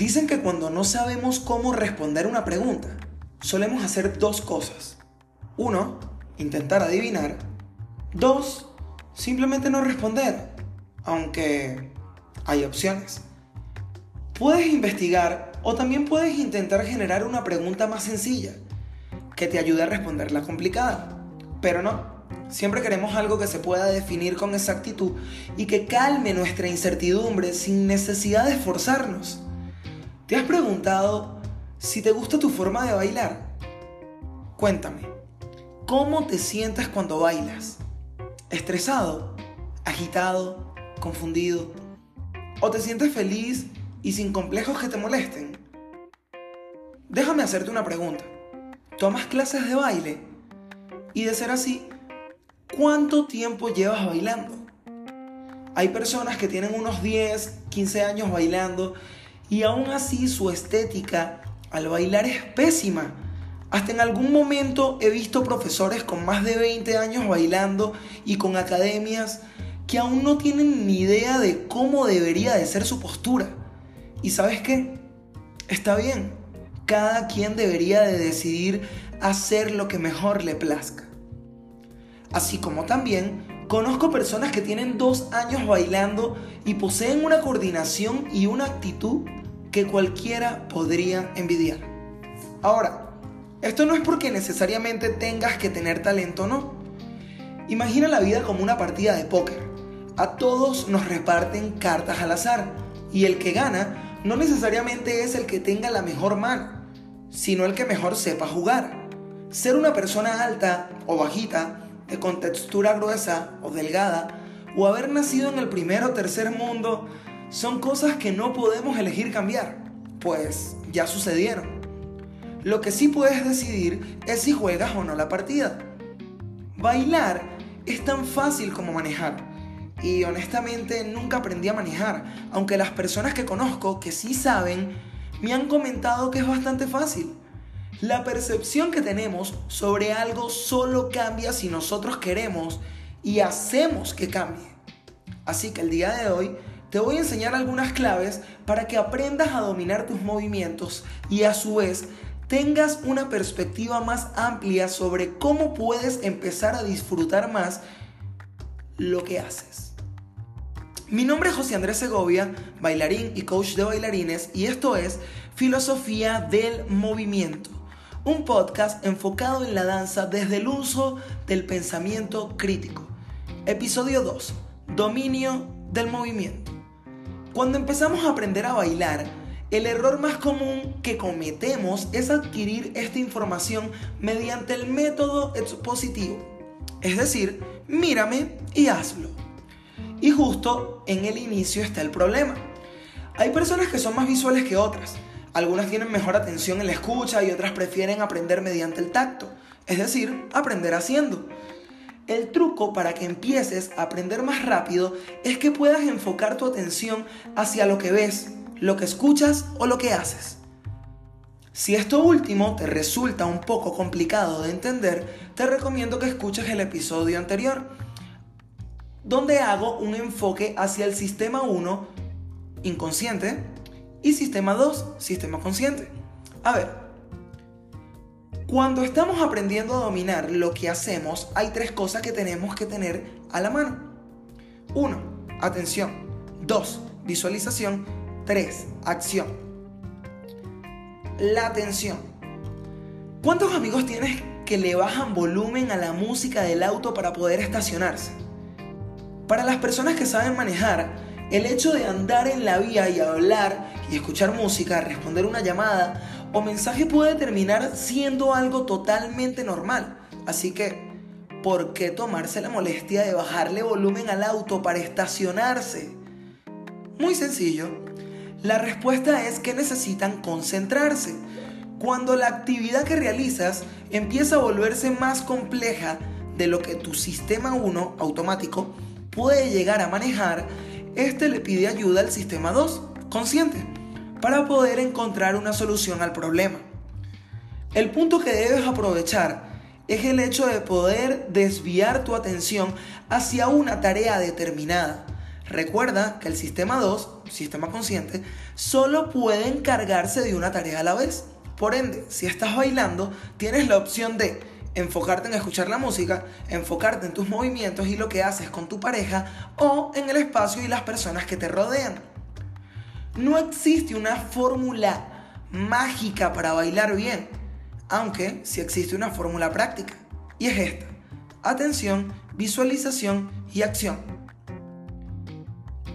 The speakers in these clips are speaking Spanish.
Dicen que cuando no sabemos cómo responder una pregunta, solemos hacer dos cosas. Uno, intentar adivinar. Dos, simplemente no responder, aunque hay opciones. Puedes investigar o también puedes intentar generar una pregunta más sencilla que te ayude a responder la complicada. Pero no, siempre queremos algo que se pueda definir con exactitud y que calme nuestra incertidumbre sin necesidad de esforzarnos. ¿Te has preguntado si te gusta tu forma de bailar? Cuéntame, ¿cómo te sientes cuando bailas? ¿Estresado? ¿Agitado? ¿Confundido? ¿O te sientes feliz y sin complejos que te molesten? Déjame hacerte una pregunta. ¿Tomas clases de baile? Y de ser así, ¿cuánto tiempo llevas bailando? Hay personas que tienen unos 10, 15 años bailando y aún así su estética al bailar es pésima. Hasta en algún momento he visto profesores con más de 20 años bailando y con academias que aún no tienen ni idea de cómo debería de ser su postura. ¿Y sabes qué? Está bien. Cada quien debería de decidir hacer lo que mejor le plazca. Así como también conozco personas que tienen dos años bailando y poseen una coordinación y una actitud que cualquiera podría envidiar. Ahora, esto no es porque necesariamente tengas que tener talento, no. Imagina la vida como una partida de póker. A todos nos reparten cartas al azar y el que gana no necesariamente es el que tenga la mejor mano, sino el que mejor sepa jugar. Ser una persona alta o bajita, de contextura gruesa o delgada, o haber nacido en el primer o tercer mundo, son cosas que no podemos elegir cambiar, pues ya sucedieron. Lo que sí puedes decidir es si juegas o no la partida. Bailar es tan fácil como manejar. Y honestamente nunca aprendí a manejar, aunque las personas que conozco que sí saben me han comentado que es bastante fácil. La percepción que tenemos sobre algo solo cambia si nosotros queremos y hacemos que cambie. Así que el día de hoy te voy a enseñar algunas claves para que aprendas a dominar tus movimientos y a su vez tengas una perspectiva más amplia sobre cómo puedes empezar a disfrutar más lo que haces. Mi nombre es José Andrés Segovia, bailarín y coach de bailarines, y esto es Filosofía del Movimiento, un podcast enfocado en la danza desde el uso del pensamiento crítico. Episodio 2, Dominio del Movimiento. Cuando empezamos a aprender a bailar, el error más común que cometemos es adquirir esta información mediante el método expositivo. Es decir, mírame y hazlo. Y justo en el inicio está el problema. Hay personas que son más visuales que otras. Algunas tienen mejor atención en la escucha y otras prefieren aprender mediante el tacto. Es decir, aprender haciendo. El truco para que empieces a aprender más rápido es que puedas enfocar tu atención hacia lo que ves, lo que escuchas o lo que haces. Si esto último te resulta un poco complicado de entender, te recomiendo que escuches el episodio anterior, donde hago un enfoque hacia el sistema 1, inconsciente, y sistema 2, sistema consciente. A ver, cuando estamos aprendiendo a dominar lo que hacemos, hay tres cosas que tenemos que tener a la mano. Uno, atención. Dos, visualización. Tres, acción. La atención. ¿Cuántos amigos tienes que le bajan volumen a la música del auto para poder estacionarse? Para las personas que saben manejar, el hecho de andar en la vía y hablar y escuchar música, responder una llamada o mensaje puede terminar siendo algo totalmente normal. Así que, ¿por qué tomarse la molestia de bajarle volumen al auto para estacionarse? Muy sencillo. La respuesta es que necesitan concentrarse. Cuando la actividad que realizas empieza a volverse más compleja de lo que tu sistema 1 automático puede llegar a manejar, este le pide ayuda al sistema 2 consciente para poder encontrar una solución al problema. El punto que debes aprovechar es el hecho de poder desviar tu atención hacia una tarea determinada, Recuerda que el sistema 2, sistema consciente, solo puede encargarse de una tarea a la vez. Por ende, si estás bailando, tienes la opción de enfocarte en escuchar la música, enfocarte en tus movimientos y lo que haces con tu pareja o en el espacio y las personas que te rodean. No existe una fórmula mágica para bailar bien, aunque sí existe una fórmula práctica, y es esta. Atención, visualización y acción.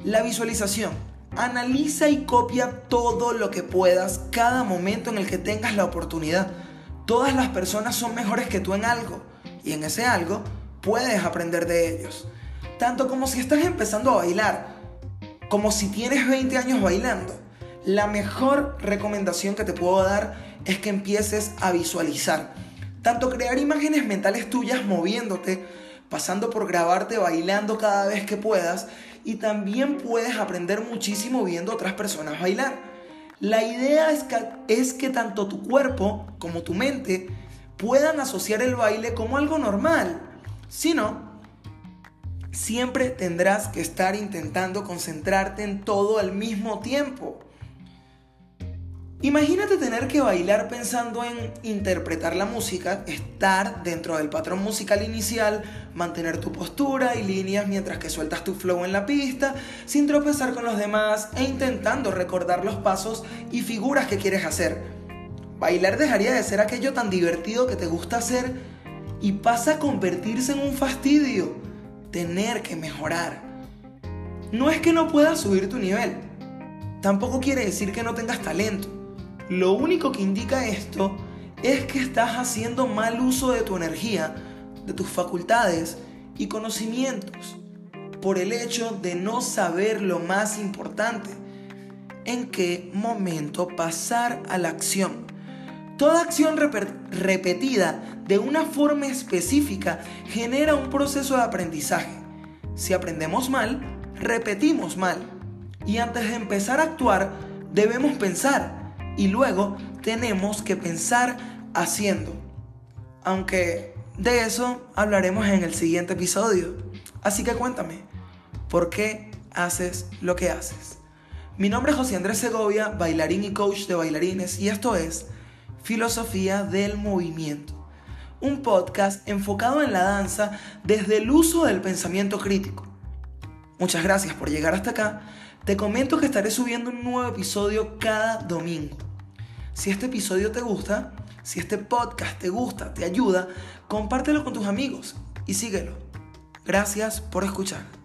La visualización. Analiza y copia todo lo que puedas cada momento en el que tengas la oportunidad. Todas las personas son mejores que tú en algo y en ese algo puedes aprender de ellos. Tanto como si estás empezando a bailar, como si tienes 20 años bailando. La mejor recomendación que te puedo dar es que empieces a visualizar. Tanto crear imágenes mentales tuyas moviéndote, pasando por grabarte bailando cada vez que puedas y también puedes aprender muchísimo viendo otras personas bailar. La idea es que, es que tanto tu cuerpo como tu mente puedan asociar el baile como algo normal. Si no, siempre tendrás que estar intentando concentrarte en todo al mismo tiempo. Imagínate tener que bailar pensando en interpretar la música, estar dentro del patrón musical inicial, mantener tu postura y líneas mientras que sueltas tu flow en la pista, sin tropezar con los demás e intentando recordar los pasos y figuras que quieres hacer. Bailar dejaría de ser aquello tan divertido que te gusta hacer y pasa a convertirse en un fastidio, tener que mejorar. No es que no puedas subir tu nivel, tampoco quiere decir que no tengas talento lo único que indica esto es que estás haciendo mal uso de tu energía, de tus facultades y conocimientos por el hecho de no saber lo más importante, en qué momento pasar a la acción. Toda acción repetida de una forma específica genera un proceso de aprendizaje. Si aprendemos mal, repetimos mal. Y antes de empezar a actuar, debemos pensar y luego tenemos que pensar haciendo. Aunque de eso hablaremos en el siguiente episodio. Así que cuéntame, ¿por qué haces lo que haces? Mi nombre es José Andrés Segovia, bailarín y coach de bailarines, y esto es Filosofía del Movimiento, un podcast enfocado en la danza desde el uso del pensamiento crítico. Muchas gracias por llegar hasta acá. Te comento que estaré subiendo un nuevo episodio cada domingo. Si este episodio te gusta, si este podcast te gusta, te ayuda, compártelo con tus amigos y síguelo. Gracias por escuchar.